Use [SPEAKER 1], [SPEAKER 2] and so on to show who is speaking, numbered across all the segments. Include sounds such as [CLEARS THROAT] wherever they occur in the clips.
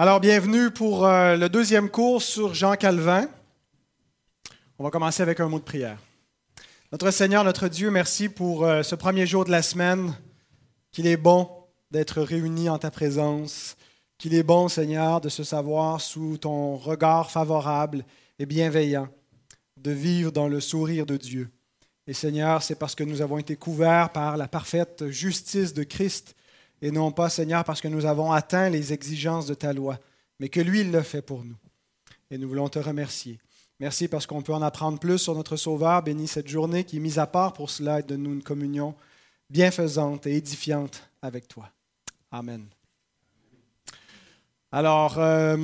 [SPEAKER 1] Alors, bienvenue pour euh, le deuxième cours sur Jean Calvin. On va commencer avec un mot de prière. Notre Seigneur, notre Dieu, merci pour euh, ce premier jour de la semaine, qu'il est bon d'être réunis en ta présence, qu'il est bon, Seigneur, de se savoir sous ton regard favorable et bienveillant, de vivre dans le sourire de Dieu. Et Seigneur, c'est parce que nous avons été couverts par la parfaite justice de Christ et non pas, Seigneur, parce que nous avons atteint les exigences de ta loi, mais que lui, il l'a fait pour nous. Et nous voulons te remercier. Merci parce qu'on peut en apprendre plus sur notre Sauveur. Bénis cette journée qui est mise à part pour cela et de nous une communion bienfaisante et édifiante avec toi. Amen. Alors, euh,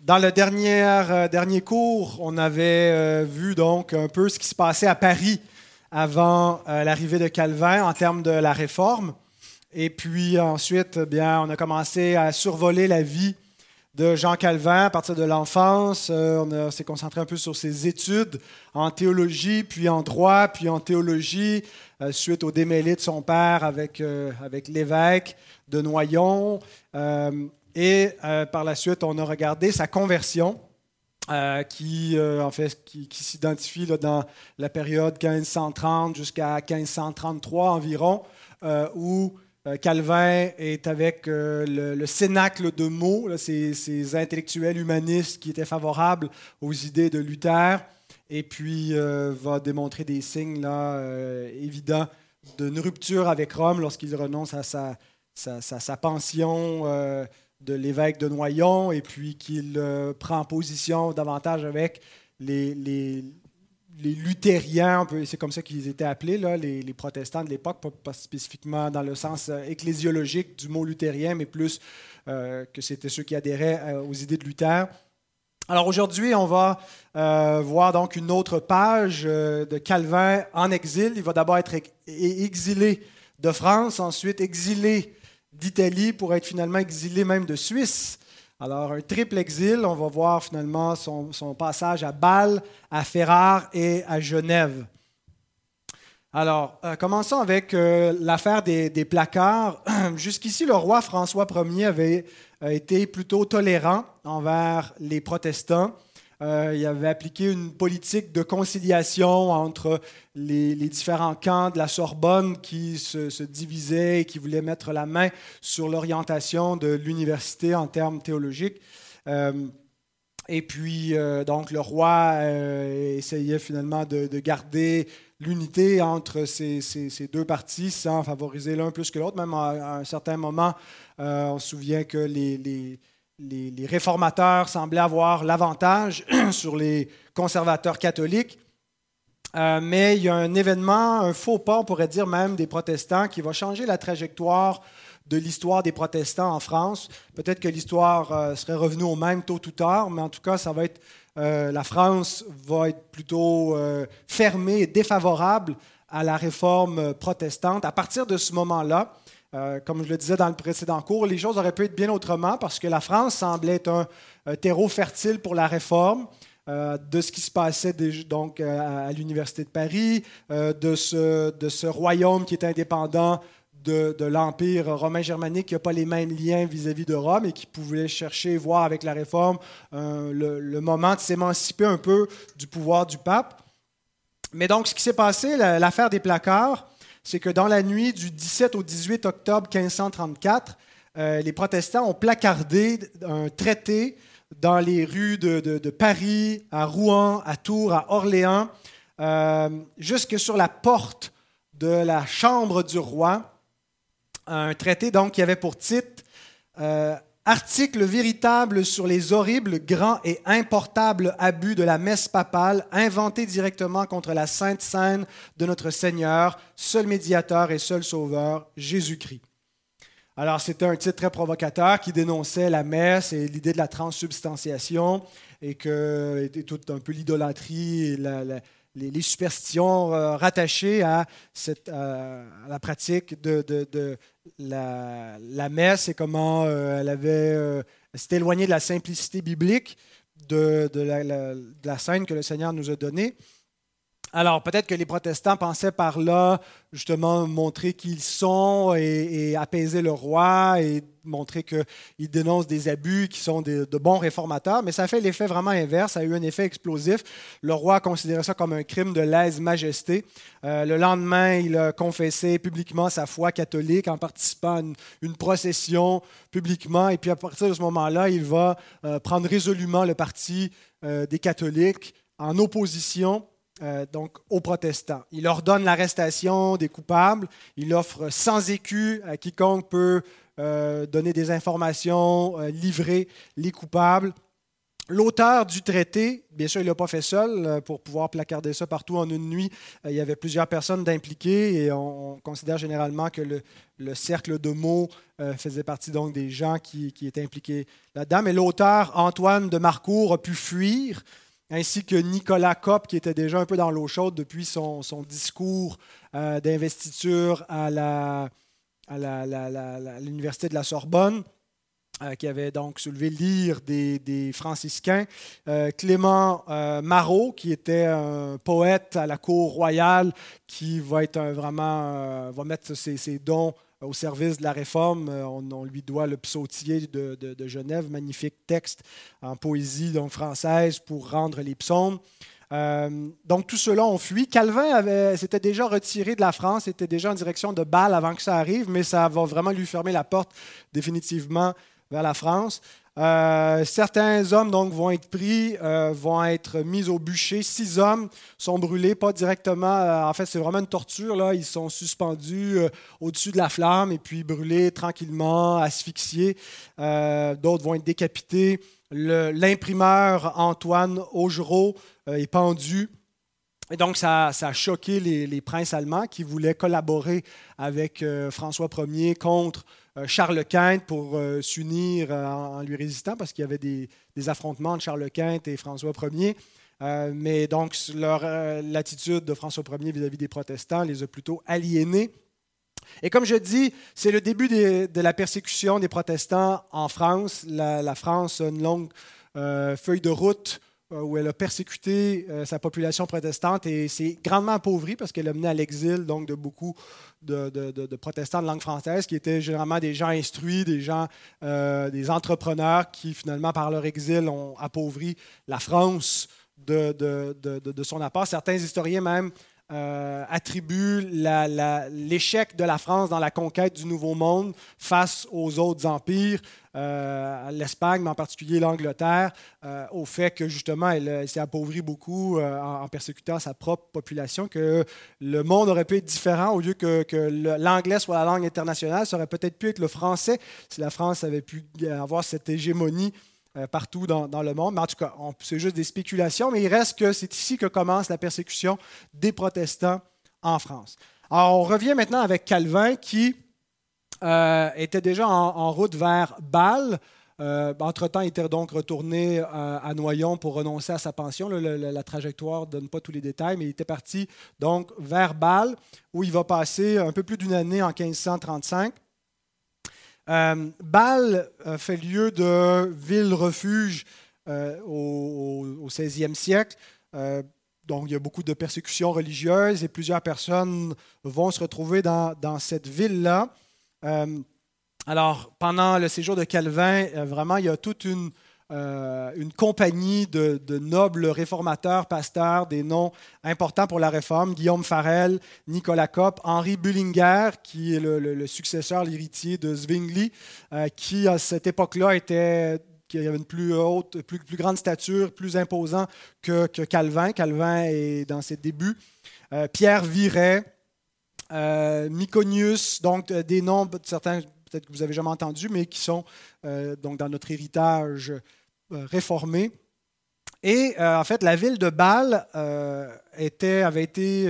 [SPEAKER 1] dans le dernier, euh, dernier cours, on avait euh, vu donc un peu ce qui se passait à Paris avant l'arrivée de Calvin en termes de la réforme. Et puis ensuite, eh bien, on a commencé à survoler la vie de Jean Calvin à partir de l'enfance. Euh, on s'est concentré un peu sur ses études en théologie, puis en droit, puis en théologie, euh, suite au démêlé de son père avec, euh, avec l'évêque de Noyon. et par la suite, on a regardé sa conversion. qui, en fait, qui, s'identifie dans la période 1530 jusqu'à 1533 environ, où Calvin est avec euh, le, cénacle de mots, ces, intellectuels humanistes qui étaient favorables aux idées de Luther, et puis euh, va démontrer des signes là, évidents d'une rupture avec Rome lorsqu'il renonce à sa, pension de l'évêque de Noyon, et puis qu'il prend position davantage avec les les luthériens, c'est comme ça qu'ils étaient appelés, les, protestants de l'époque, pas, spécifiquement dans le sens euh, ecclésiologique du mot luthérien, mais plus euh, que c'était ceux qui adhéraient euh, aux idées de Luther. Alors aujourd'hui, on va voir donc une autre page de Calvin en exil. Il va d'abord être exilé de France, ensuite exilé d'Italie pour être finalement exilé même de Suisse. Alors, un triple exil, on va voir finalement son, passage à Bâle, à Ferrare et à Genève. Alors, euh, commençons avec euh, l'affaire des, placards. [CLEARS THROAT] Jusqu'ici, le roi François Ier avait euh, été plutôt tolérant envers les protestants. Euh, il avait appliqué une politique de conciliation entre les, différents camps de la Sorbonne qui se, divisaient et qui voulaient mettre la main sur l'orientation de l'université en termes théologiques. Euh, et puis, euh, donc, le roi essayait finalement de, garder l'unité entre ces, deux partis sans favoriser l'un plus que l'autre. Même à, un certain moment, on se souvient que les, réformateurs semblaient avoir l'avantage [CLEARS THROAT] sur les conservateurs catholiques. Euh, mais il y a un événement, un faux pas, on pourrait dire même, des protestants qui va changer la trajectoire de l'histoire des protestants en France. Peut-être que l'histoire euh, serait revenue au même tôt ou tard, mais en tout cas, ça va être, euh, la France va être plutôt fermée et défavorable à la réforme protestante. À partir de ce moment-là, euh, comme je le disais dans le précédent cours, les choses auraient pu être bien autrement parce que la France semblait être un, terreau fertile pour la réforme. Euh, de ce qui se passait donc euh, à, l'Université de Paris, de, ce, royaume qui est indépendant de, l'Empire romain germanique, qui n'a pas les mêmes liens vis-à-vis de Rome et qui pouvait chercher, voir avec la réforme, le, moment de s'émanciper un peu du pouvoir du pape. Mais donc, ce qui s'est passé, l'affaire des placards, c'est que dans la nuit du 17 au 18 octobre 1534, euh, les protestants ont placardé un traité dans les rues de, Paris, à Rouen, à Tours, à Orléans, euh, jusque sur la porte de la chambre du roi. Un traité donc qui avait pour titre euh, Article véritable sur les horribles, grands et importables abus de la messe papale inventés directement contre la sainte scène de notre Seigneur, seul médiateur et seul sauveur, Jésus-Christ. Alors c'était un titre très provocateur qui dénonçait la messe et l'idée de la transsubstantiation et que était tout un peu l'idolâtrie et les, superstitions euh, rattachées à, cette, la pratique de, de, la, messe et comment euh, elle avait euh, s'est éloignée de la simplicité biblique de, la, scène que le Seigneur nous a donnée. Alors peut-être que les protestants pensaient par là justement montrer qui ils sont et, apaiser le roi et montrer qu'ils dénoncent des abus, qui sont de bons réformateurs, mais ça a fait l'effet vraiment inverse, ça a eu un effet explosif. Le roi a considéré ça comme un crime de lèse-majesté. Euh, le lendemain, il a confessé publiquement sa foi catholique en participant à une, procession publiquement, et puis à partir de ce moment-là, il va euh, prendre résolument le parti euh, des catholiques en opposition euh, donc aux protestants. Il ordonne l'arrestation des coupables, il offre sans écus à quiconque peut euh, donner des informations, euh, livrer les coupables. L'auteur du traité, bien sûr, il ne l'a pas fait seul pour pouvoir placarder ça partout en une nuit. il y avait plusieurs personnes d'impliquées et on, considère généralement que le, cercle de mots faisait partie donc des gens qui, qui étaient impliqués là-dedans. Mais l'auteur, Antoine de Marcourt, a pu fuir ainsi que Nicolas Kopp, qui était déjà un peu dans l'eau chaude depuis son, discours euh, d'investiture à, l'Université de la Sorbonne, euh, qui avait donc soulevé l'ire des, franciscains. Euh, Clément Marot, qui était un poète à la cour royale, qui va, être vraiment, va mettre ses dons au service de la réforme. Euh, on, lui doit le psautier de, Genève, magnifique texte en poésie donc française pour rendre les psaumes. Euh, donc tout cela ont fui. Calvin s'était déjà retiré de la France, était déjà en direction de Bâle avant que ça arrive, mais ça va vraiment lui fermer la porte définitivement vers la France. Euh, certains hommes donc vont être pris, euh, vont être mis au bûcher. Six hommes sont brûlés, pas directement. Euh, en fait, c'est vraiment une torture. Là. Ils sont suspendus au-dessus de la flamme et puis brûlés tranquillement, asphyxiés. D'autres vont être décapités. L'imprimeur Antoine Augereau est pendu. Et donc, ça, a choqué les, princes allemands qui voulaient collaborer avec François Ier contre Charles Quint pour euh, s'unir euh, en, lui résistant parce qu'il y avait des, affrontements entre Charles Quint et François Ier. mais donc, l'attitude de François Ier vis-à-vis des protestants les a plutôt aliénés. Et comme je dis, c'est le début de la persécution des protestants en France. La, France a une longue feuille de route euh, où elle a persécuté euh, sa population protestante et s'est grandement appauvrie parce qu'elle a mené à l'exil donc de beaucoup de, protestants de langue française qui étaient généralement des gens instruits, des gens, euh, des entrepreneurs qui finalement par leur exil ont appauvri la France de, son apport. Certains historiens même attribuent l'échec de la France dans la conquête du Nouveau Monde face aux autres empires euh, l'Espagne, mais en particulier l'Angleterre, euh, au fait que justement elle, s'est appauvrie beaucoup euh, en, persécutant sa propre population, que le monde aurait pu être différent au lieu que, l'anglais soit la langue internationale, ça aurait peut-être pu être le français si la France avait pu avoir cette hégémonie partout dans, le monde. Mais en tout cas, c'est juste des spéculations, mais il reste que c'est ici que commence la persécution des protestants en France. Alors, on revient maintenant avec Calvin qui euh, était déjà en, route vers Bâle. Euh, entre-temps, il était donc retourné euh, à Noyon pour renoncer à sa pension. la, trajectoire ne donne pas tous les détails, mais il était parti donc vers Bâle, où il va passer un peu plus d'une année en 1535. Bâle fait lieu de ville-refuge au, au, 16e siècle. donc, il y a beaucoup de persécutions religieuses et plusieurs personnes vont se retrouver dans, dans cette ville-là. Euh, alors, pendant le séjour de Calvin, euh, vraiment, il y a toute une, euh, une compagnie de, nobles réformateurs, pasteurs, des noms importants pour la réforme, Guillaume Farel, Nicolas Kopp, Henri Bullinger, qui est le, successeur, l'héritier de Zwingli, qui à cette époque-là était qui avait une plus haute, plus, grande stature, plus imposant que, Calvin. Calvin est dans ses débuts. Pierre Viret, euh, Myconius, donc euh, des noms, certains peut-être que vous avez jamais entendu, mais qui sont euh, donc dans notre héritage réformé. Et en fait, la ville de Bâle était, avait été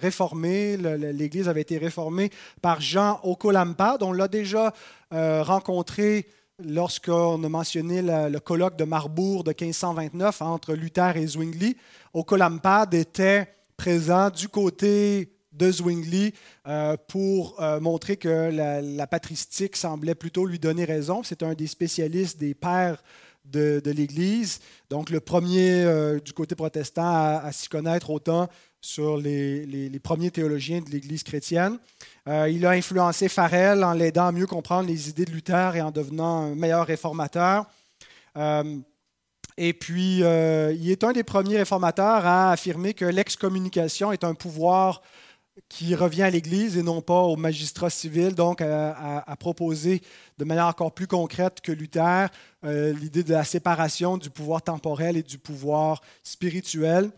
[SPEAKER 1] réformée, l'Église avait été réformée par Jean Okolampa, dont on l'a déjà rencontré lorsqu'on a mentionné le, colloque de Marbourg de 1529 entre Luther et Zwingli. Okolampad était présent du côté de Zwingli euh, pour euh, montrer que la, patristique semblait plutôt lui donner raison. C'est un des spécialistes des pères de, l'Église. Donc, le premier euh, du côté protestant à, s'y connaître autant sur les, premiers théologiens de l'Église chrétienne. Euh, il a influencé Farel en l'aidant à mieux comprendre les idées de Luther et en devenant un meilleur réformateur. Euh, et puis, il est un des premiers réformateurs à affirmer que l'excommunication est un pouvoir qui revient à l'Église et non pas au magistrat civil, donc à, proposer de manière encore plus concrète que Luther euh, l'idée de la séparation du pouvoir temporel et du pouvoir spirituel,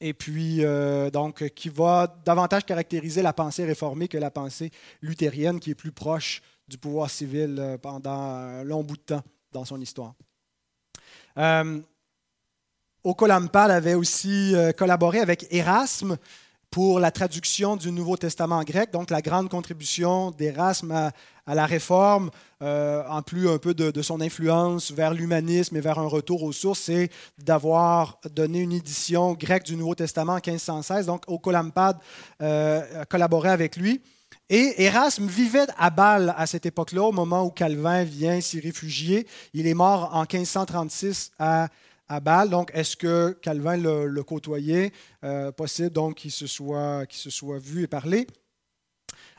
[SPEAKER 1] et puis euh, donc qui va davantage caractériser la pensée réformée que la pensée luthérienne, qui est plus proche du pouvoir civil euh, pendant un long bout de temps dans son histoire. Euh, Ocolampal avait aussi collaboré avec Erasme pour la traduction du Nouveau Testament en grec, donc la grande contribution d'Erasme à, la réforme, euh, en plus un peu de, son influence vers l'humanisme et vers un retour aux sources, c'est d'avoir donné une édition grecque du Nouveau Testament en 1516. Donc, Ocolampad euh, a collaboré avec lui. Et Erasme vivait à Bâle à cette époque-là, au moment où Calvin vient s'y réfugier. Il est mort en 1536 à à Bâle. Donc, est-ce que Calvin le, côtoyait? Euh, possible donc qu'il se, soit, vu et parlé.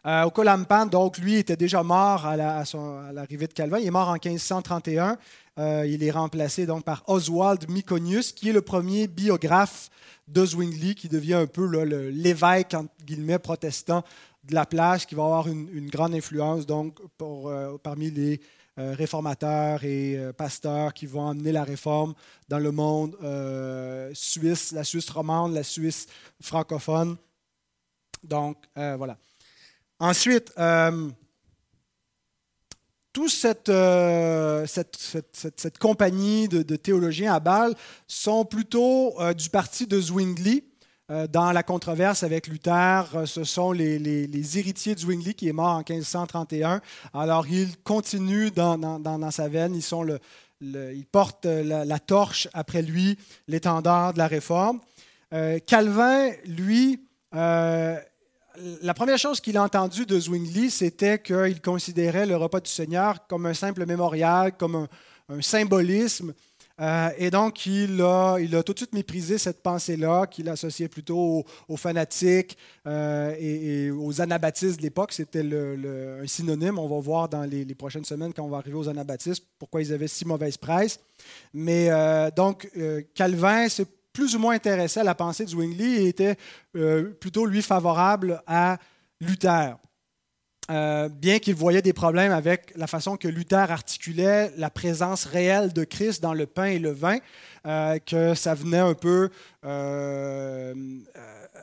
[SPEAKER 1] Euh, au Colampan, donc, lui était déjà mort à, l'arrivée de Calvin. Il est mort en 1531. Euh, il est remplacé donc par Oswald Myconius, qui est le premier biographe de Zwingli, qui devient un peu l'évêque, entre guillemets, protestant de la place, qui va avoir une, grande influence donc, pour, parmi les euh, réformateurs et euh, pasteurs qui vont amener la réforme dans le monde euh, suisse, la Suisse romande, la Suisse francophone. Donc, voilà. Ensuite, toute cette, cette, compagnie de, de, théologiens à Bâle sont plutôt du parti de Zwingli. Euh, dans la controverse avec Luther, euh, ce sont les, héritiers de Zwingli qui est mort en 1531. Alors, ils continuent dans, sa veine, ils, sont portent la, torche après lui, l'étendard de la réforme. Euh, Calvin, lui, la première chose qu'il a entendue de Zwingli, c'était qu'il considérait le repas du Seigneur comme un simple mémorial, comme un symbolisme euh, et donc, il a, il a, tout de suite méprisé cette pensée-là, qu'il associait plutôt aux, fanatiques euh, et, aux anabaptistes de l'époque. C'était un synonyme. On va voir dans les, prochaines semaines, quand on va arriver aux anabaptistes, pourquoi ils avaient si mauvaise presse. Mais euh, donc, Calvin s'est plus ou moins intéressé à la pensée de Zwingli et était plutôt, lui, favorable à Luther. Euh, bien qu'il voyait des problèmes avec la façon que Luther articulait la présence réelle de Christ dans le pain et le vin, euh, que ça venait un peu euh,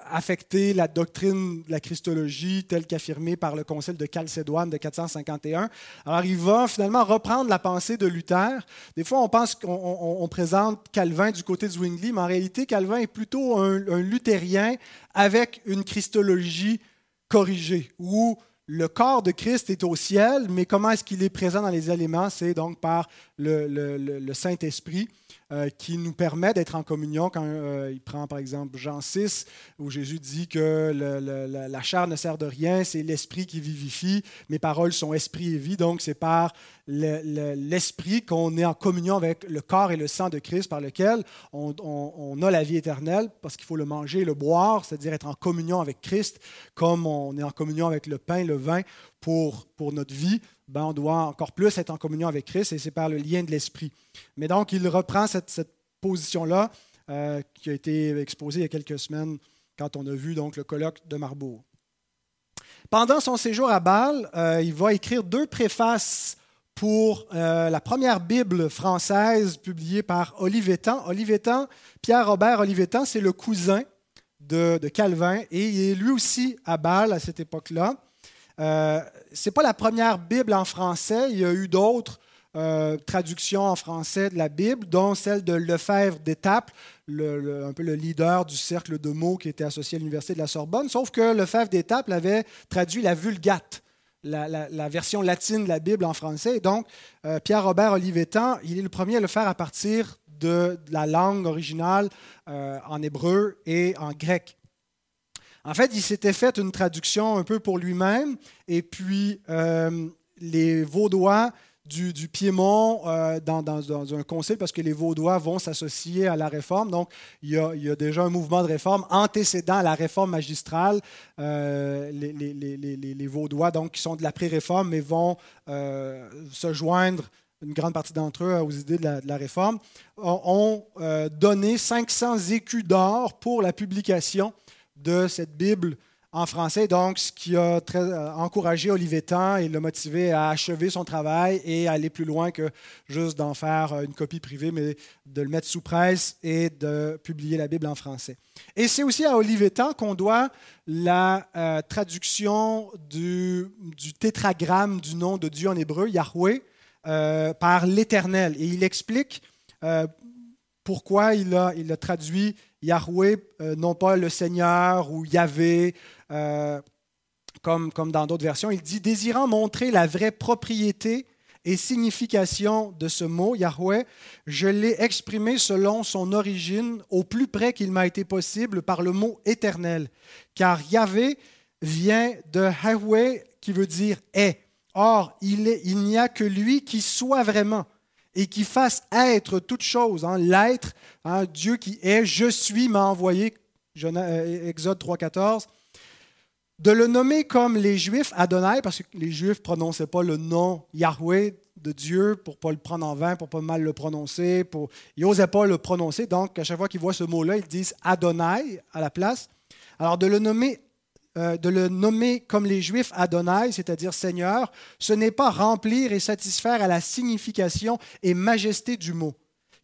[SPEAKER 1] affecter la doctrine de la Christologie telle qu'affirmée par le Concile de Chalcédoine de 451. Alors il va finalement reprendre la pensée de Luther. Des fois, on pense qu'on présente Calvin du côté de Zwingli, mais en réalité, Calvin est plutôt un, un luthérien avec une Christologie corrigée, ou le corps de Christ est au ciel, mais comment est-ce qu'il est présent dans les éléments? C'est donc par le, Saint-Esprit euh, qui nous permet d'être en communion. Quand euh, il prend par exemple Jean 6, où Jésus dit que la chair ne sert de rien, c'est l'Esprit qui vivifie, mes paroles sont esprit et vie, donc c'est par l'Esprit qu'on est en communion avec le corps et le sang de Christ par lequel on, a la vie éternelle, parce qu'il faut le manger et le boire, c'est-à-dire être en communion avec Christ, comme on est en communion avec le pain, le vin pour, pour notre vie. Ben, on doit encore plus être en communion avec Christ et c'est par le lien de l'Esprit. Mais donc, il reprend cette, position-là euh, qui a été exposée il y a quelques semaines quand on a vu donc, le colloque de Marbourg. Pendant son séjour à Bâle, euh, il va écrire deux préfaces pour euh, la première Bible française publiée par Olivetan. Olivetan, Pierre-Robert Olivetan, c'est le cousin de, de, Calvin et il est lui aussi à Bâle à cette époque-là. Euh, Ce n'est pas la première Bible en français. Il y a eu d'autres euh, traductions en français de la Bible, dont celle de Lefebvre d'Étape, un peu le leader du cercle de mots qui était associé à l'Université de la Sorbonne. Sauf que Lefebvre d'Étape avait traduit la Vulgate. La, version latine de la Bible en français. donc, euh, Pierre-Robert Olivetan, il est le premier à le faire à partir de, la langue originale en hébreu et en grec. En fait, il s'était fait une traduction un peu pour lui-même, et puis euh, les Vaudois du, Piémont euh, dans, un concile parce que les Vaudois vont s'associer à la réforme. Donc, il y, a, déjà un mouvement de réforme antécédent à la réforme magistrale. Euh, les, Vaudois, donc, qui sont de la pré-réforme, mais vont se joindre, une grande partie d'entre eux, aux idées de la, réforme, ont, donné 500 écus d'or pour la publication de cette Bible en français, donc ce qui a très, euh, encouragé Olivetan et l'a motivé à achever son travail et aller plus loin que juste d'en faire euh, une copie privée, mais de le mettre sous presse et de publier la Bible en français. Et c'est aussi à Olivetan qu'on doit la euh, traduction du, tétragramme du nom de Dieu en hébreu, Yahweh, par l'Éternel. Et il explique pourquoi il a traduit Yahweh, non pas le Seigneur ou Yahvé euh, comme, dans d'autres versions. Il dit Désirant montrer la vraie propriété et signification de ce mot, Yahweh, je l'ai exprimé selon son origine au plus près qu'il m'a été possible par le mot éternel. Car Yahvé vient de Yahweh qui veut dire est. Or, il n'y a que lui qui soit vraiment et qui fasse être toute chose. Hein, L'être, hein, Dieu qui est, je suis, m'a envoyé. Euh, Exode 3.14 de le nommer comme les Juifs Adonai, parce que les Juifs ne prononçaient pas le nom Yahweh de Dieu pour ne pas le prendre en vain, pour ne pas mal le prononcer. Pour... Ils n'osaient pas le prononcer, donc à chaque fois qu'ils voient ce mot-là, ils disent Adonai à la place. Alors de le nommer, euh, de le nommer comme les Juifs Adonai, c'est-à-dire Seigneur, ce n'est pas remplir et satisfaire à la signification et majesté du mot.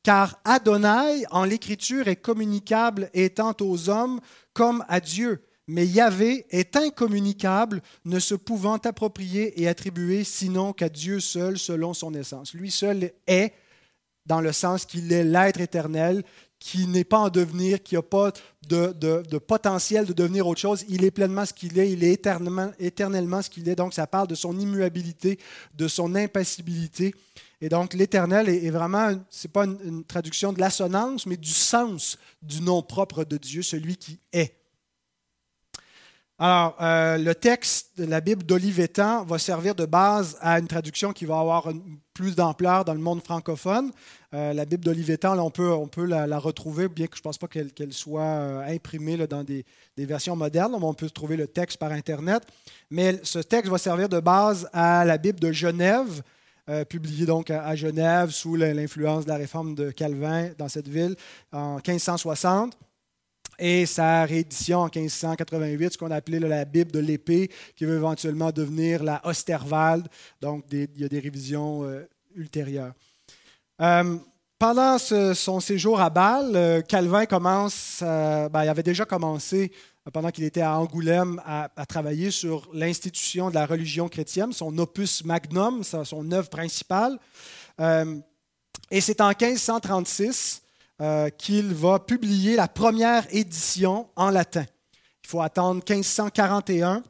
[SPEAKER 1] Car Adonai, en l'Écriture, est communicable étant aux hommes comme à Dieu mais Yahvé est incommunicable, ne se pouvant approprier et attribuer sinon qu'à Dieu seul selon son essence. Lui seul est, dans le sens qu'il est l'être éternel, qui n'est pas en devenir, qui n'a pas de, potentiel de devenir autre chose. Il est pleinement ce qu'il est, il est éternellement, éternellement ce qu'il est. Donc ça parle de son immuabilité, de son impassibilité. Et donc l'éternel est, vraiment, ce n'est pas une, une traduction de l'assonance, mais du sens du nom propre de Dieu, celui qui est. Alors, euh, le texte de la Bible d'Olivetan va servir de base à une traduction qui va avoir plus d'ampleur dans le monde francophone. Euh, la Bible d'Olivetan, on peut, on peut la, retrouver, bien que je ne pense pas qu'elle soit euh, imprimée dans des, versions modernes, on peut trouver le texte par Internet. Mais ce texte va servir de base à la Bible de Genève, publiée donc à, Genève sous l'influence de la réforme de Calvin dans cette ville en 1560 et sa réédition en 1588, ce qu'on appelait la Bible de l'épée, qui va éventuellement devenir la Osterwald. Donc, il y a des révisions euh, ultérieures. Euh, pendant son séjour à Bâle, euh, Calvin commence, ben, il avait déjà commencé pendant qu'il était à Angoulême à, travailler sur l'institution de la religion chrétienne, son opus magnum, son œuvre principale. et c'est en 1536 euh, qu'il va publier la première édition en latin. Il faut attendre 1541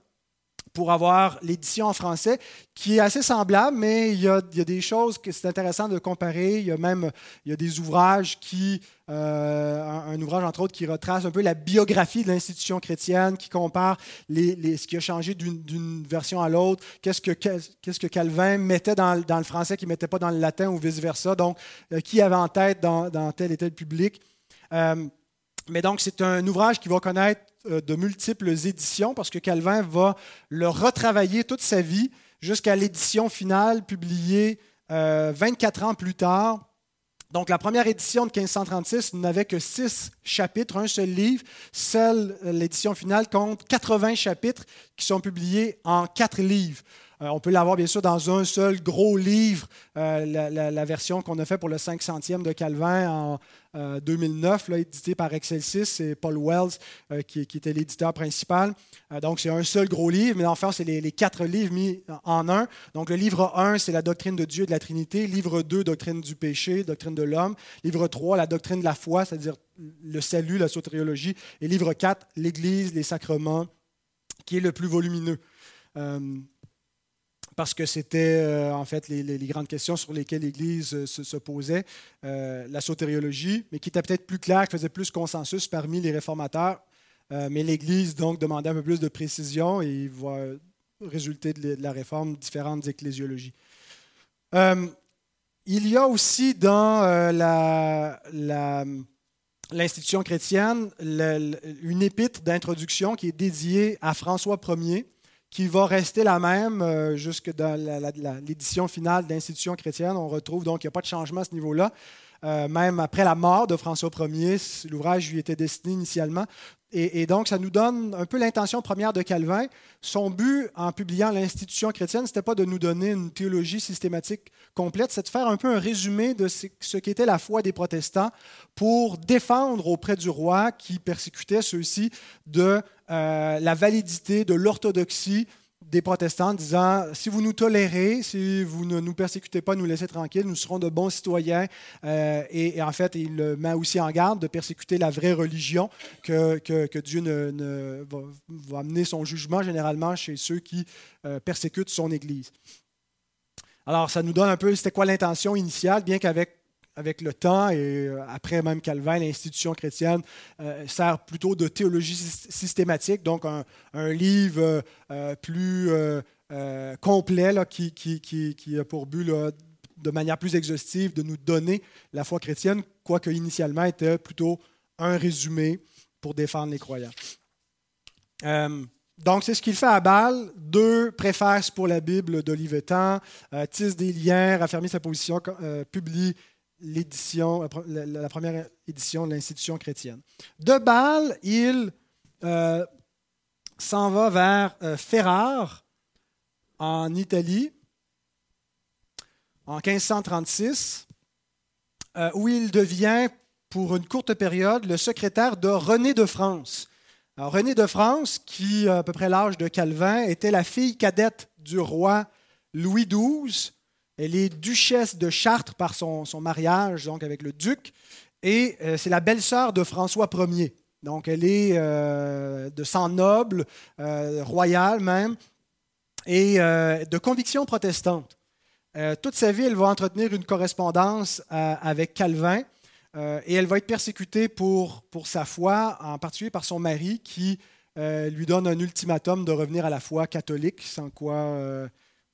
[SPEAKER 1] pour avoir l'édition en français, qui est assez semblable, mais il y a, des choses que c'est intéressant de comparer. Il y a même il y a des ouvrages qui, euh, un, ouvrage entre autres qui retrace un peu la biographie de l'institution chrétienne, qui compare ce qui a changé d'une version à l'autre, qu'est-ce que, Calvin mettait dans, le français qu'il ne mettait pas dans le latin ou vice-versa, donc euh, qui avait en tête dans, tel et tel public. Euh, mais donc, c'est un ouvrage qui va connaître de multiples éditions parce que Calvin va le retravailler toute sa vie jusqu'à l'édition finale publiée 24 euh, ans plus tard. Donc la première édition de 1536 n'avait que six chapitres, un seul livre. Celle, l'édition finale, compte 80 chapitres qui sont publiés en quatre livres. Euh, on peut l'avoir bien sûr dans un seul gros livre, euh, la, version qu'on a fait pour le 500e de Calvin en 2009, euh, là, édité par Excelsis, c'est Paul Wells qui, était l'éditeur principal. donc c'est un seul gros livre, mais enfin c'est les, quatre livres mis en un. Donc le livre 1, c'est la doctrine de Dieu et de la Trinité. Livre 2, doctrine du péché, doctrine de l'homme. Livre 3, la doctrine de la foi, c'est-à-dire le salut, la sotériologie. Et livre 4, l'Église, les sacrements, qui est le plus volumineux parce que c'était euh, en fait les, grandes questions sur lesquelles l'Église euh, se, posait, euh, la sotériologie, mais qui était peut-être plus claire, qui faisait plus consensus parmi les réformateurs. mais l'Église donc demandait un peu plus de précision et il va résulter de la réforme différentes ecclésiologies. Il y a aussi dans l'institution chrétienne une épître d'introduction qui est dédiée à François Ier, qui va rester la même jusque dans l'édition finale d'institution chrétienne. On retrouve donc qu'il n'y a pas de changement à ce niveau-là. Euh, même après la mort de François Ier, l'ouvrage lui était destiné initialement. Et, donc, ça nous donne un peu l'intention première de Calvin. Son but en publiant l'institution chrétienne, ce n'était pas de nous donner une théologie systématique complète, c'est de faire un peu un résumé de ce qu'était la foi des protestants pour défendre auprès du roi qui persécutait ceux-ci de euh, la validité de l'orthodoxie des protestants disant, si vous nous tolérez, si vous ne nous persécutez pas, nous laissez tranquilles, nous serons de bons citoyens. Euh, et, en fait, il met aussi en garde de persécuter la vraie religion, que, que, Dieu va, amener son jugement généralement chez ceux qui euh, persécutent son Église. Alors, ça nous donne un peu, c'était quoi l'intention initiale, bien qu'avec avec le temps et euh, après même Calvin, l'institution chrétienne euh, sert plutôt de théologie systématique, donc un, livre euh, plus complet qui, a pour but de manière plus exhaustive de nous donner la foi chrétienne, quoique initialement était plutôt un résumé pour défendre les croyants. donc, c'est ce qu'il fait à Bâle. Deux préfaces pour la Bible d'Olivetan, tisse des liens, raffermit sa position, publie l'édition, la, première édition de l'institution chrétienne. De Bâle, il euh, s'en va vers euh, Ferrare, en Italie, en 1536, euh, où il devient, pour une courte période, le secrétaire de René de France. René de France, qui, à peu près l'âge de Calvin, était la fille cadette du roi Louis XII, elle est duchesse de Chartres par son, mariage donc avec le duc. Et euh, c'est la belle-sœur de François Ier. Donc elle est euh, de sang noble, euh, royal même, et de conviction protestante. toute sa vie, elle va entretenir une correspondance avec Calvin. et elle va être persécutée pour, pour sa foi, en particulier par son mari qui lui donne un ultimatum de revenir à la foi catholique, sans quoi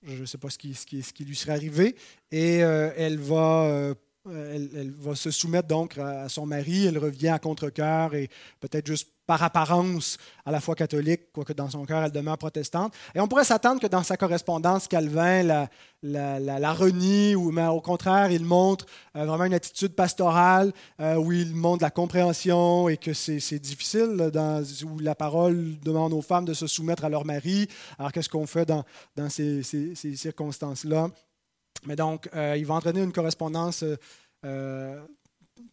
[SPEAKER 1] je ne sais pas ce qui, lui serait arrivé, et euh, elle, va, euh, elle, va se soumettre donc à son mari, elle revient à contre-cœur et peut-être juste par apparence à la foi catholique, quoique dans son cœur elle demeure protestante. Et on pourrait s'attendre que dans sa correspondance, Calvin la, la, renie, ou, mais au contraire, il montre euh, vraiment une attitude pastorale où il montre la compréhension et que c'est difficile, où la parole demande aux femmes de se soumettre à leur mari. Alors qu'est-ce qu'on fait dans, ces, ces, ces circonstances-là? Mais donc, euh, il va entraîner une correspondance euh, euh,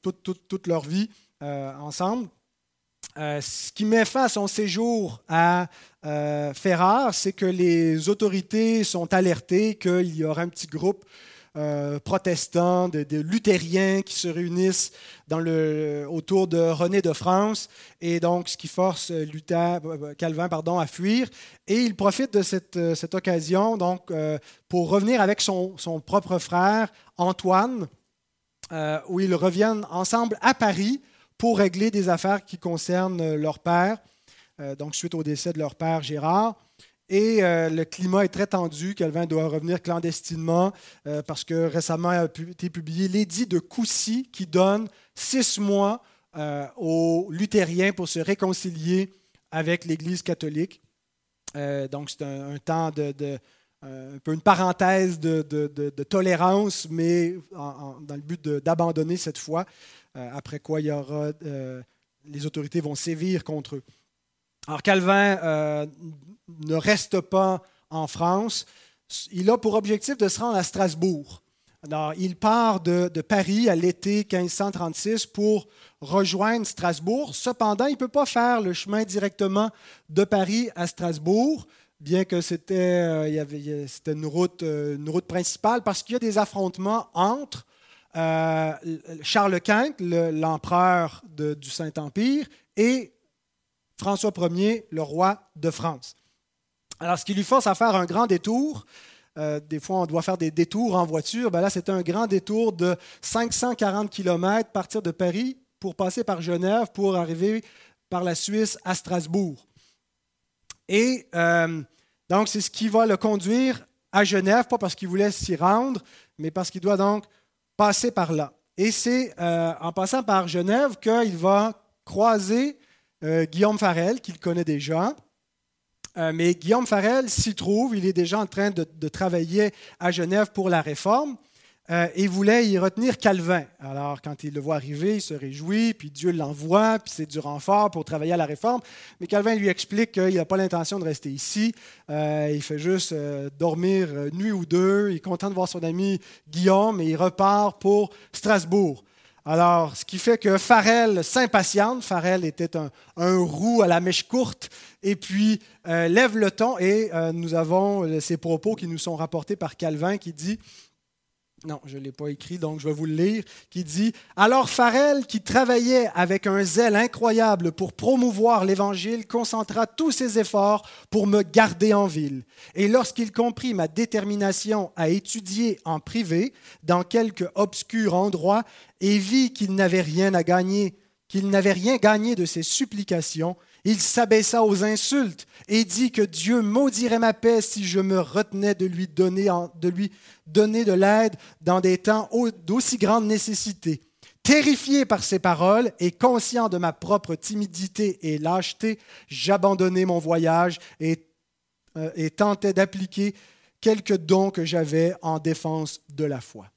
[SPEAKER 1] toute, leur vie ensemble. Ce qui met fin à son séjour à Ferrare, c'est que les autorités sont alertées qu'il y aura un petit groupe euh, protestants, des, luthériens qui se réunissent autour de René de France, et donc ce qui force euh, Calvin pardon, à fuir. Et il profite de cette, euh, occasion donc, pour revenir avec son, son propre frère Antoine, où ils reviennent ensemble à Paris pour régler des affaires qui concernent leur père, donc suite au décès de leur père Gérard. Et euh, le climat est très tendu. Calvin doit revenir clandestinement euh, parce que récemment a été publié l'édit de Coucy qui donne six mois euh, aux luthériens pour se réconcilier avec l'Église catholique. donc c'est un, temps de, un peu une parenthèse de, tolérance, mais dans le but d'abandonner cette foi. après quoi, il y aura, les autorités vont sévir contre eux. Alors Calvin ne reste pas en France. Il a pour objectif de se rendre à Strasbourg. Alors, il part de, Paris à l'été 1536 pour rejoindre Strasbourg. Cependant, il ne peut pas faire le chemin directement de Paris à Strasbourg, bien que c'était euh, une, route, euh, une route principale, parce qu'il y a des affrontements entre euh, Charles Quint, l'empereur du Saint-Empire, et François Ier, le roi de France. Alors, ce qui lui force à faire un grand détour, des fois on doit faire des détours en voiture, ben là c'est un grand détour de 540 km, partir de Paris pour passer par Genève pour arriver par la Suisse à Strasbourg. Et euh, donc c'est ce qui va le conduire à Genève, pas parce qu'il voulait s'y rendre, mais parce qu'il doit donc passer par là. Et c'est euh, en passant par Genève qu'il va croiser euh, Guillaume Farel, qu'il connaît déjà. Mais Guillaume Farel s'y trouve, il est déjà en train de travailler à Genève pour la réforme. Euh, et voulait y retenir Calvin. Alors, quand il le voit arriver, il se réjouit, puis Dieu l'envoie, puis c'est du renfort pour travailler à la réforme. Mais Calvin lui explique qu'il n'a pas l'intention de rester ici. Euh, il fait juste euh, dormir une nuit ou deux. Il est content de voir son ami Guillaume et il repart pour Strasbourg. Alors, ce qui fait que Farel s'impatiente. Farel était un, un, roux à la mèche courte et puis lève le ton. Et nous avons ces propos qui nous sont rapportés par Calvin qui dit non, je ne l'ai pas écrit, donc je vais vous le lire, qui dit Alors Farel, qui travaillait avec un zèle incroyable pour promouvoir l'Évangile, concentra tous ses efforts pour me garder en ville. Et lorsqu'il comprit ma détermination à étudier en privé, dans quelque obscur endroit, et vit qu'il n'avait rien à gagner, qu'il n'avait rien gagné de ses supplications, il s'abaissa aux insultes et dit que Dieu maudirait ma paix si je me retenais de lui donner, de, lui donner de l'aide dans des temps d'aussi grande nécessité. Terrifié par ces paroles et conscient de ma propre timidité et lâcheté, j'abandonnai mon voyage et, euh, tentais d'appliquer quelques dons que j'avais en défense de la foi.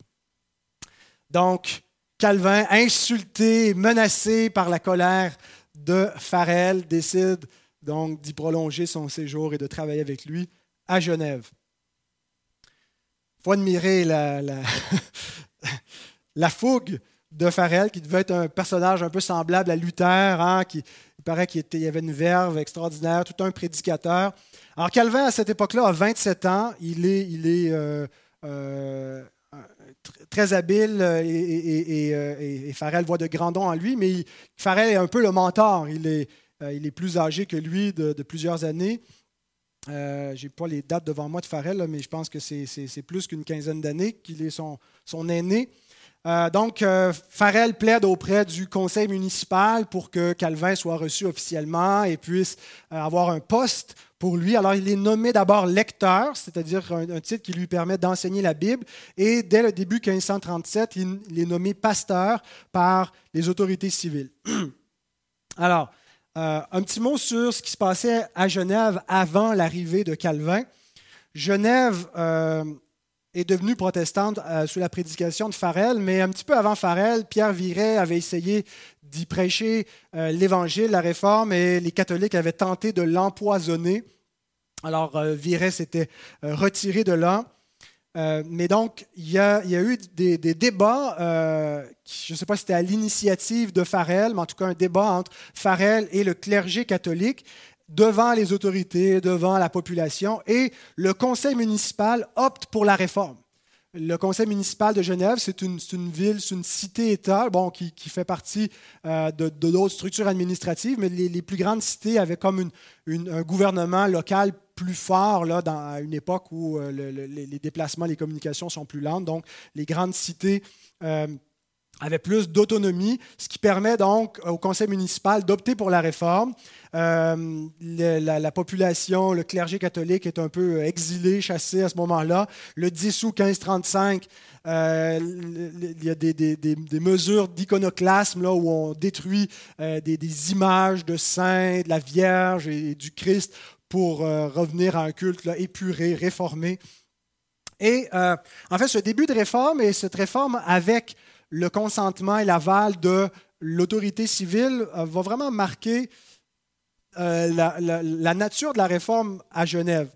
[SPEAKER 1] Donc, Calvin, insulté, menacé par la colère de Farel décide donc d'y prolonger son séjour et de travailler avec lui à Genève. Il faut admirer la, [LAUGHS] fougue de Farel, qui devait être un personnage un peu semblable à Luther, hein, qui, paraît qu'il y avait une verve extraordinaire, tout un prédicateur. Alors Calvin, à cette époque-là, a 27 ans. Il est, euh, euh, très habile euh, euh, et, Farrell voit de grands dons en lui, mais Farrell est un peu le mentor. Il est, il est plus âgé que lui de, plusieurs années. je n'ai pas les dates devant moi de Farrell, mais je pense que c'est plus qu'une quinzaine d'années qu'il est son, aîné. donc, Farrell plaide auprès du conseil municipal pour que Calvin soit reçu officiellement et puisse avoir un poste pour lui. Alors, il est nommé d'abord lecteur, c'est-à-dire un, titre qui lui permet d'enseigner la Bible. Et dès le début 1537, il, est nommé pasteur par les autorités civiles. [CLEARS THROAT] Alors, euh, un petit mot sur ce qui se passait à Genève avant l'arrivée de Calvin. Genève euh, est devenue protestante euh, sous la prédication de Farel, mais un petit peu avant Farel, Pierre Viret avait essayé d'y prêcher l'Évangile, la Réforme, et les catholiques avaient tenté de l'empoisonner. Alors, Viret s'était retiré de là. Euh, mais donc, il y, a, eu des, débats, je ne sais pas si c'était à l'initiative de Farel, mais en tout cas un débat entre Farel et le clergé catholique devant les autorités, devant la population, et le conseil municipal opte pour la réforme. Le conseil municipal de Genève, c'est une, ville, c'est une cité-État bon, qui, fait partie de, d'autres structures administratives, mais les, plus grandes cités avaient comme un gouvernement local plus fort là, dans, une époque où euh, les déplacements, les communications sont plus lentes. Donc, les grandes cités euh, avaient plus d'autonomie, ce qui permet donc au conseil municipal d'opter pour la réforme. Euh, la, population, le clergé catholique est un peu exilé, chassé à ce moment-là. Le 10 août 1535, il y a des, mesures d'iconoclasme là, où on détruit des, images de saints, de la Vierge et du Christ pour euh, revenir à un culte épuré, réformé. Et euh, en fait, ce début de réforme et cette réforme avec le consentement et l'aval de l'autorité civile euh, va vraiment marquer la, nature de la réforme à Genève.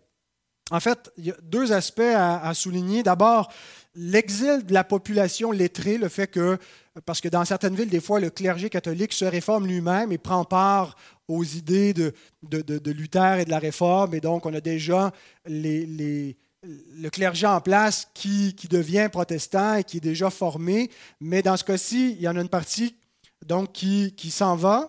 [SPEAKER 1] En fait, il y a deux aspects à, souligner. D'abord, l'exil de la population lettrée, le fait que, parce que dans certaines villes, des fois, le clergé catholique se réforme lui-même et prend part aux idées de, Luther et de la Réforme. Et donc, on a déjà les, le clergé en place qui, qui, devient protestant et qui est déjà formé. Mais dans ce cas-ci, il y en a une partie donc, qui, qui s'en va,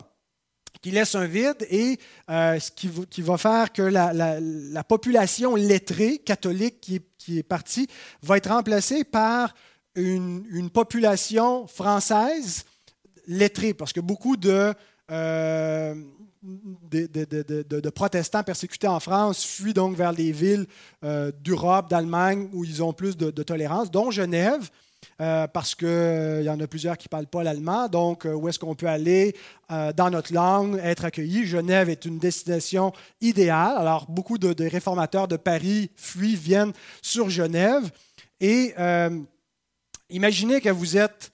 [SPEAKER 1] qui laisse un vide et euh, ce qui, qui, va faire que la, la, population lettrée catholique qui qui est, partie va être remplacée par une, une population française lettrée, parce que beaucoup de... Euh, de, protestants persécutés en France fuient donc vers les villes euh, d'Europe, d'Allemagne, où ils ont plus de, tolérance, dont Genève. Euh, parce qu'il euh, y en a plusieurs qui ne parlent pas l'allemand. Donc, où est-ce qu'on peut aller dans notre langue, être accueilli? Genève est une destination idéale. Alors, beaucoup de, réformateurs de Paris fuient, viennent sur Genève. Et imaginez que vous êtes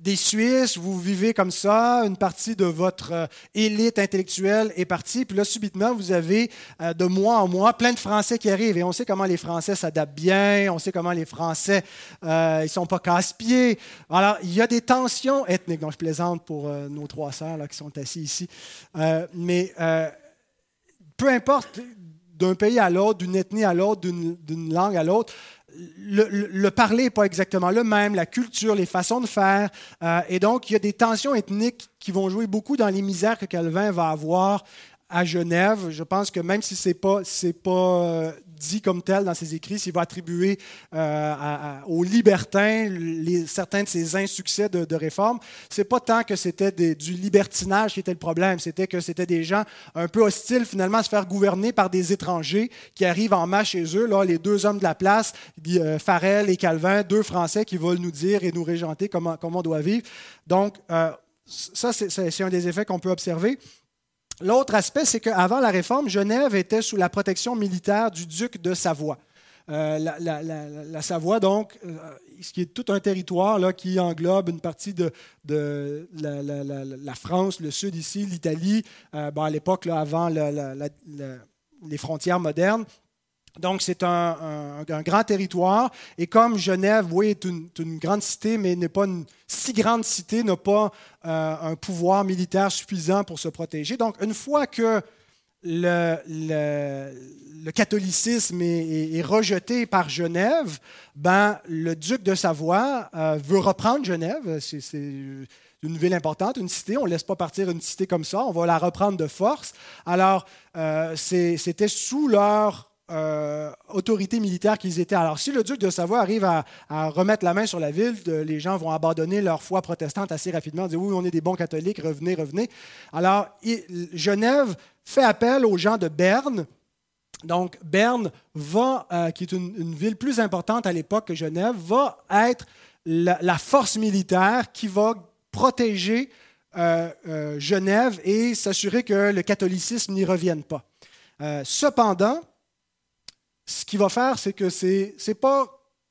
[SPEAKER 1] des Suisses, vous vivez comme ça, une partie de votre euh, élite intellectuelle est partie, puis là, subitement, vous avez euh, de mois en mois plein de Français qui arrivent. Et on sait comment les Français s'adaptent bien, on sait comment les Français, euh, ils sont pas casse-pieds. Alors, il y a des tensions ethniques. Donc, je plaisante pour nos trois sœurs qui sont assis ici. mais peu importe d'un pays à l'autre, d'une ethnie à l'autre, d'une langue à l'autre, le, parler n'est pas exactement le même, la culture, les façons de faire. Euh, et donc, il y a des tensions ethniques qui vont jouer beaucoup dans les misères que Calvin va avoir à Genève. Je pense que même si ce n'est pas, pas euh, dit comme tel dans ses écrits, s'il va attribuer euh, aux libertins certains de ses insuccès de, de réforme, c'est pas tant que c'était du libertinage qui était le problème, c'était que c'était des gens un peu hostiles finalement à se faire gouverner par des étrangers qui arrivent en masse chez eux, là, les deux hommes de la place, euh, Farel et Calvin, deux Français qui veulent nous dire et nous régenter comment, comment on doit vivre. Donc, ça, c'est un des effets qu'on peut observer. L'autre aspect, c'est qu'avant la Réforme, Genève était sous la protection militaire du duc de Savoie. Euh, la, Savoie, donc, euh, ce qui est tout un territoire qui englobe une partie de, la, France, le sud ici, l'Italie, euh, à l'époque, avant les frontières modernes. Donc, c'est un, grand territoire. Et comme Genève, oui, est une, grande cité, mais n'est pas une si grande cité, n'a pas euh, un pouvoir militaire suffisant pour se protéger. Donc, une fois que le, catholicisme est, rejeté par Genève, ben, le duc de Savoie euh, veut reprendre Genève. C'est une ville importante, une cité. On ne laisse pas partir une cité comme ça. On va la reprendre de force. Alors, euh, c'était sous leur euh, autorités militaires qu'ils étaient. Alors, si le duc de Savoie arrive à, remettre la main sur la ville, les gens vont abandonner leur foi protestante assez rapidement, dire oui, on est des bons catholiques, revenez, revenez. Alors, Genève fait appel aux gens de Berne. Donc, Berne va, euh, qui est une, ville plus importante à l'époque que Genève, va être la, force militaire qui va protéger euh, Genève et s'assurer que le catholicisme n'y revienne pas. cependant, ce qu'il va faire, c'est que ce n'est pas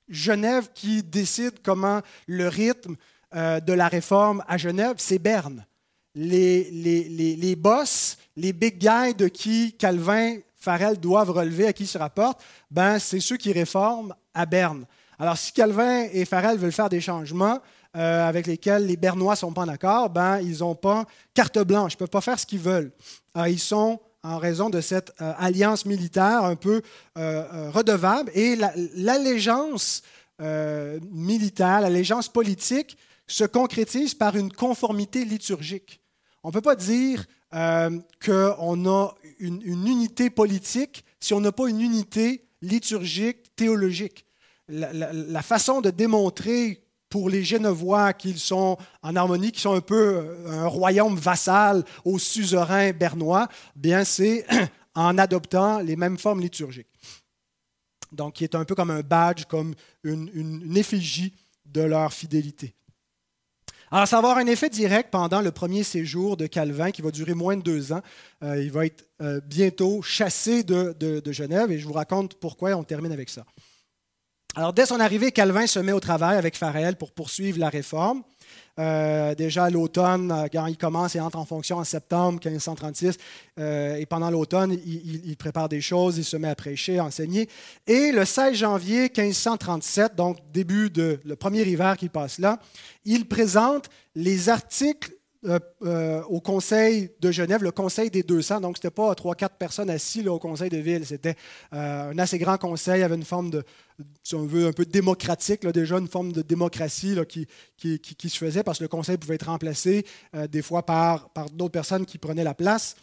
[SPEAKER 1] Genève qui décide comment le rythme euh, de la réforme à Genève, c'est Berne. Les, les, les, boss, les big guys de qui Calvin, Farel doivent relever, à qui se rapportent, ben, c'est ceux qui réforment à Berne. Alors, si Calvin et Farel veulent faire des changements euh, avec lesquels les Bernois ne sont pas d'accord, ben, ils n'ont pas carte blanche, ils ne peuvent pas faire ce qu'ils veulent. Ils sont en raison de cette euh, alliance militaire un peu euh, euh, redevable. Et l'allégeance militaire, l'allégeance politique se concrétise par une conformité liturgique. On ne peut pas dire qu'on a une, unité politique si on n'a pas une unité liturgique, théologique. la façon de démontrer pour les Genevois qu'ils sont en harmonie, qui sont un peu euh, un royaume vassal au suzerain bernois, bien c'est [CLEARS THROAT] en adoptant les mêmes formes liturgiques. Donc, qui est un peu comme un badge, comme une, effigie de leur fidélité. Alors, ça va avoir un effet direct pendant le premier séjour de Calvin, qui va durer moins de deux ans. Euh, il va être euh, bientôt chassé de, de, Genève, et je vous raconte pourquoi, on termine avec ça. Alors, dès son arrivée, Calvin se met au travail avec Farel pour poursuivre la réforme. Euh, déjà à l'automne, euh, quand il commence et entre en fonction en septembre 1536, euh, et pendant l'automne, il, prépare des choses, il se met à prêcher, à enseigner. Et le 16 janvier 1537, donc début de le premier hiver qui passe là, il présente les articles euh, euh, au Conseil de Genève, le Conseil des 200. Donc, ce n'était pas trois, quatre personnes assises au Conseil de ville. C'était euh, un assez grand conseil, avait une forme de, si on veut, un peu démocratique, déjà une forme de démocratie qui, se faisait parce que le Conseil pouvait être remplacé des fois par d'autres personnes qui prenaient la place.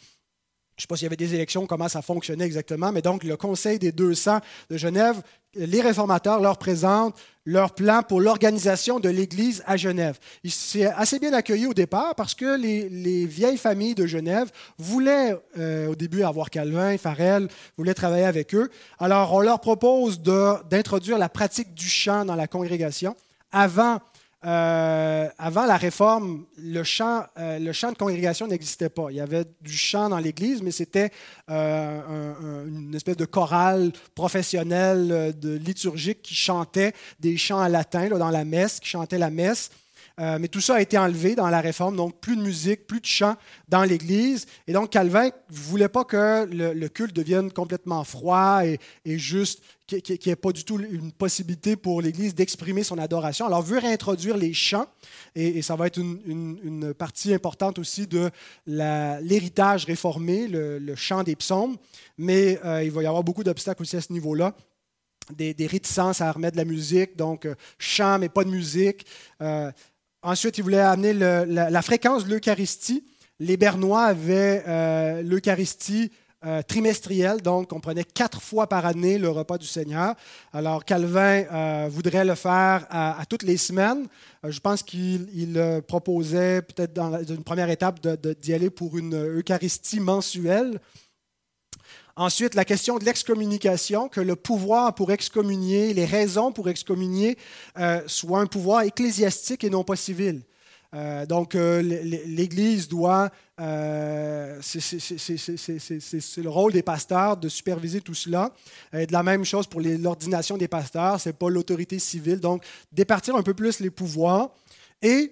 [SPEAKER 1] je ne sais pas s'il y avait des élections, comment ça fonctionnait exactement, mais donc le Conseil des 200 de Genève, les réformateurs leur présentent leur plan pour l'organisation de l'Église à Genève. C'est assez bien accueilli au départ parce que les, vieilles familles de Genève voulaient euh, au début avoir Calvin, Farel, voulaient travailler avec eux. Alors on leur propose d'introduire la pratique du chant dans la congrégation avant euh, avant la réforme, le chant, euh, le chant de congrégation n'existait pas. Il y avait du chant dans l'Église, mais c'était euh, une espèce de chorale professionnelle de liturgique qui chantait des chants en latin dans la messe, qui chantait la messe. Mais tout ça a été enlevé dans la réforme, donc plus de musique, plus de chant dans l'Église. Et donc Calvin ne voulait pas que le, culte devienne complètement froid et, juste, qu'il n'y ait pas du tout une possibilité pour l'Église d'exprimer son adoration. Alors, il veut réintroduire les chants, et, ça va être une, partie importante aussi de l'héritage réformé, le, chant des psaumes, mais euh, il va y avoir beaucoup d'obstacles aussi à ce niveau-là. Des, réticences à remettre de la musique, donc euh, chant mais pas de musique. Ensuite, il voulait amener la, fréquence de l'Eucharistie. Les Bernois avaient euh, l'Eucharistie euh, trimestrielle, donc on prenait quatre fois par année le repas du Seigneur. Alors Calvin euh, voudrait le faire à, toutes les semaines. je pense qu'il proposait peut-être dans une première étape d'y aller pour une Eucharistie mensuelle. Ensuite, la question de l'excommunication, que le pouvoir pour excommunier, les raisons pour excommunier, euh, soit un pouvoir ecclésiastique et non pas civil. Euh, donc, euh, l'Église doit, c'est le rôle des pasteurs de superviser tout cela. Et de la même chose pour l'ordination des pasteurs, ce n'est pas l'autorité civile. Donc, départir un peu plus les pouvoirs et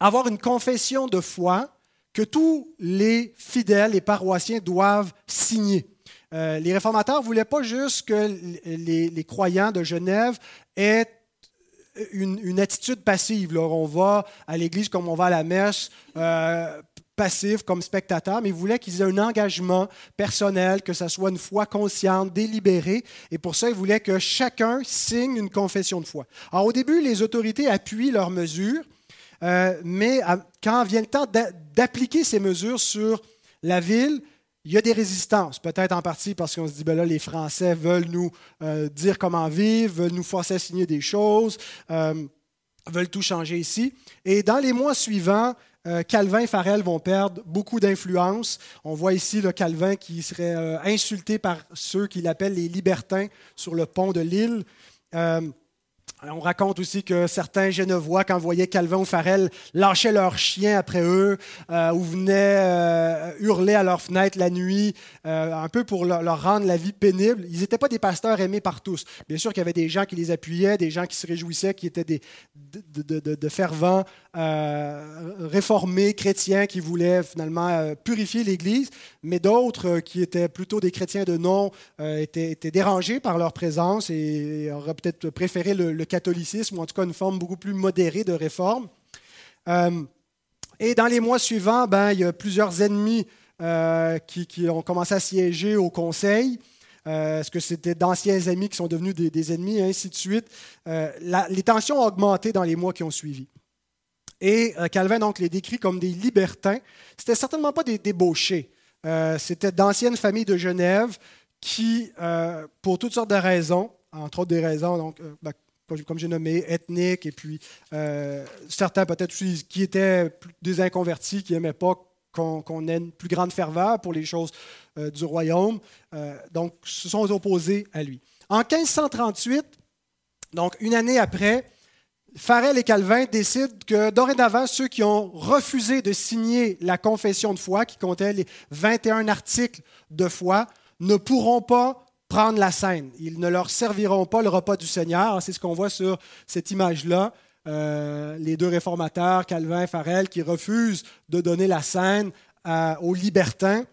[SPEAKER 1] avoir une confession de foi que tous les fidèles et paroissiens doivent signer. Euh, les réformateurs ne voulaient pas juste que les, croyants de Genève aient une, attitude passive. Là. On va à l'église comme on va à la messe, euh, passif comme spectateur, mais ils voulaient qu'ils aient un engagement personnel, que ce soit une foi consciente, délibérée. Et pour ça, ils voulaient que chacun signe une confession de foi. Alors au début, les autorités appuient leurs mesures, euh, mais quand vient le temps d'appliquer ces mesures sur la ville, il y a des résistances, peut-être en partie parce qu'on se dit, ben là, les Français veulent nous euh, dire comment vivre, veulent nous forcer à signer des choses, euh, veulent tout changer ici. Et dans les mois suivants, Calvin et Farel vont perdre beaucoup d'influence. On voit ici le Calvin qui serait insulté par ceux qu'il appelle les libertins sur le pont de l'île. On raconte aussi que certains Genevois, quand voyaient Calvin ou Farel, lâchaient leurs chiens après eux euh, ou venaient euh, hurler à leurs fenêtres la nuit, euh, un peu pour leur, rendre la vie pénible. Ils n'étaient pas des pasteurs aimés par tous. Bien sûr qu'il y avait des gens qui les appuyaient, des gens qui se réjouissaient, qui étaient des, de, fervents réformés chrétiens qui voulaient finalement purifier l'Église, mais d'autres qui étaient plutôt des chrétiens de nom étaient, dérangés par leur présence et, auraient peut-être préféré le, catholicisme, ou en tout cas une forme beaucoup plus modérée de réforme. Euh, et dans les mois suivants, ben, il y a plusieurs ennemis euh, qui, ont commencé à siéger au Conseil. Euh, est-ce que c'était d'anciens amis qui sont devenus des, ennemis, et ainsi de suite. les tensions ont augmenté dans les mois qui ont suivi. Et Calvin donc les décrit comme des libertins. C'était certainement pas des débauchés. c'était d'anciennes familles de Genève qui, pour toutes sortes de raisons, entre autres des raisons donc, ben, comme j'ai nommé, ethniques, et puis euh, certains peut-être qui étaient des inconvertis, qui n'aimaient pas qu'on ait une plus grande ferveur pour les choses euh, du royaume, euh, donc se sont opposés à lui. En 1538, donc une année après, Farel et Calvin décident que dorénavant, ceux qui ont refusé de signer la confession de foi, qui comptait les 21 articles de foi, ne pourront pas prendre la scène. Ils ne leur serviront pas le repas du Seigneur. C'est ce qu'on voit sur cette image-là. Euh, les deux réformateurs, Calvin et Farel, qui refusent de donner la scène aux libertins.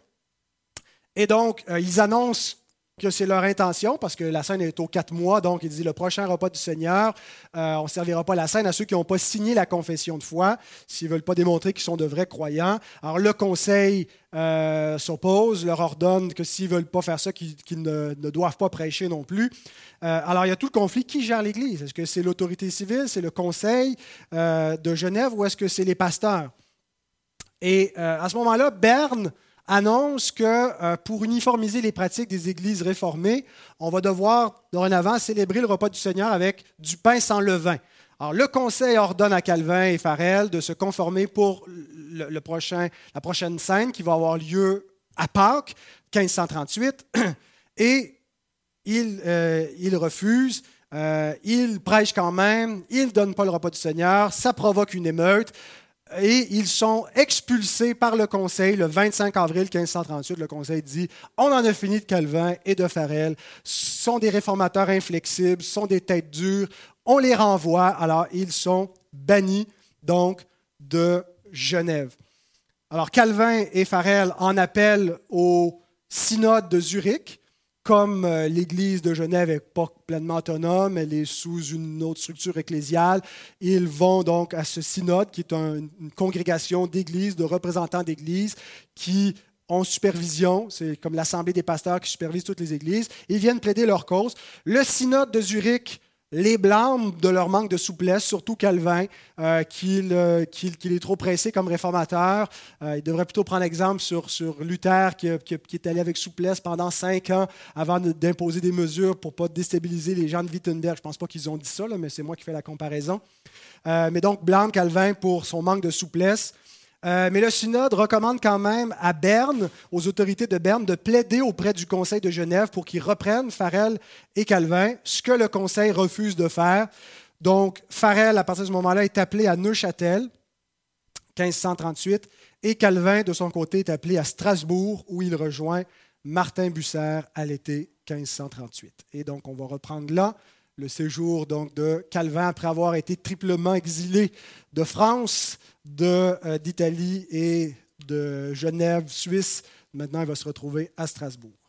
[SPEAKER 1] Et donc, euh, ils annoncent que c'est leur intention, parce que la scène est aux quatre mois, donc il dit le prochain repas du Seigneur, euh, on ne servira pas la scène à ceux qui n'ont pas signé la confession de foi, s'ils ne veulent pas démontrer qu'ils sont de vrais croyants. Alors le conseil euh, s'oppose, leur ordonne que s'ils ne veulent pas faire ça, qu'ils ne, doivent pas prêcher non plus. Euh, alors il y a tout le conflit. Qui gère l'Église? Est-ce que c'est l'autorité civile, c'est le conseil de Genève ou est-ce que c'est les pasteurs? Et à ce moment-là, Berne annonce que euh, pour uniformiser les pratiques des églises réformées, on va devoir dorénavant célébrer le repas du Seigneur avec du pain sans levain. Alors, le Conseil ordonne à Calvin et Farel de se conformer pour la prochaine scène qui va avoir lieu à Pâques, 1538, [CLEARS THROAT] et il, euh, il refuse. Euh, il prêche quand même, il ne donne pas le repas du Seigneur, ça provoque une émeute et ils sont expulsés par le Conseil le 25 avril 1538. Le Conseil dit On en a fini de Calvin et de Farel. Ce sont des réformateurs inflexibles, sont des têtes dures. On les renvoie. Alors, ils sont bannis donc de Genève. Alors, Calvin et Farel en appellent au synode de Zurich comme euh, l'Église de Genève n'est pas pleinement autonome, elle est sous une autre structure ecclésiale, ils vont donc à ce synode, qui est une congrégation d'églises, de représentants d'églises, qui ont supervision, c'est comme l'Assemblée des pasteurs qui supervise toutes les églises, ils viennent plaider leur cause. Le synode de Zurich les blâmes de leur manque de souplesse, surtout Calvin, euh, euh, qu'il est trop pressé comme réformateur. Euh, il devrait plutôt prendre exemple sur, sur Luther, qui, est allé avec souplesse pendant cinq ans avant d'imposer des mesures pour ne pas déstabiliser les gens de Wittenberg. Je ne pense pas qu'ils ont dit ça, mais c'est moi qui fais la comparaison. mais donc, blâme Calvin pour son manque de souplesse. Euh, mais le synode recommande quand même à Berne, aux autorités de Berne, de plaider auprès du Conseil de Genève pour qu'ils reprennent Farel et Calvin, ce que le Conseil refuse de faire. Donc, Farel, à partir de ce moment-là, est appelé à Neuchâtel, 1538, et Calvin, de son côté, est appelé à Strasbourg, où il rejoint Martin Busser à l'été 1538. Et donc, on va reprendre là le séjour donc, de Calvin après avoir été triplement exilé de France, euh, d'Italie et de Genève, Suisse. Maintenant, il va se retrouver à Strasbourg.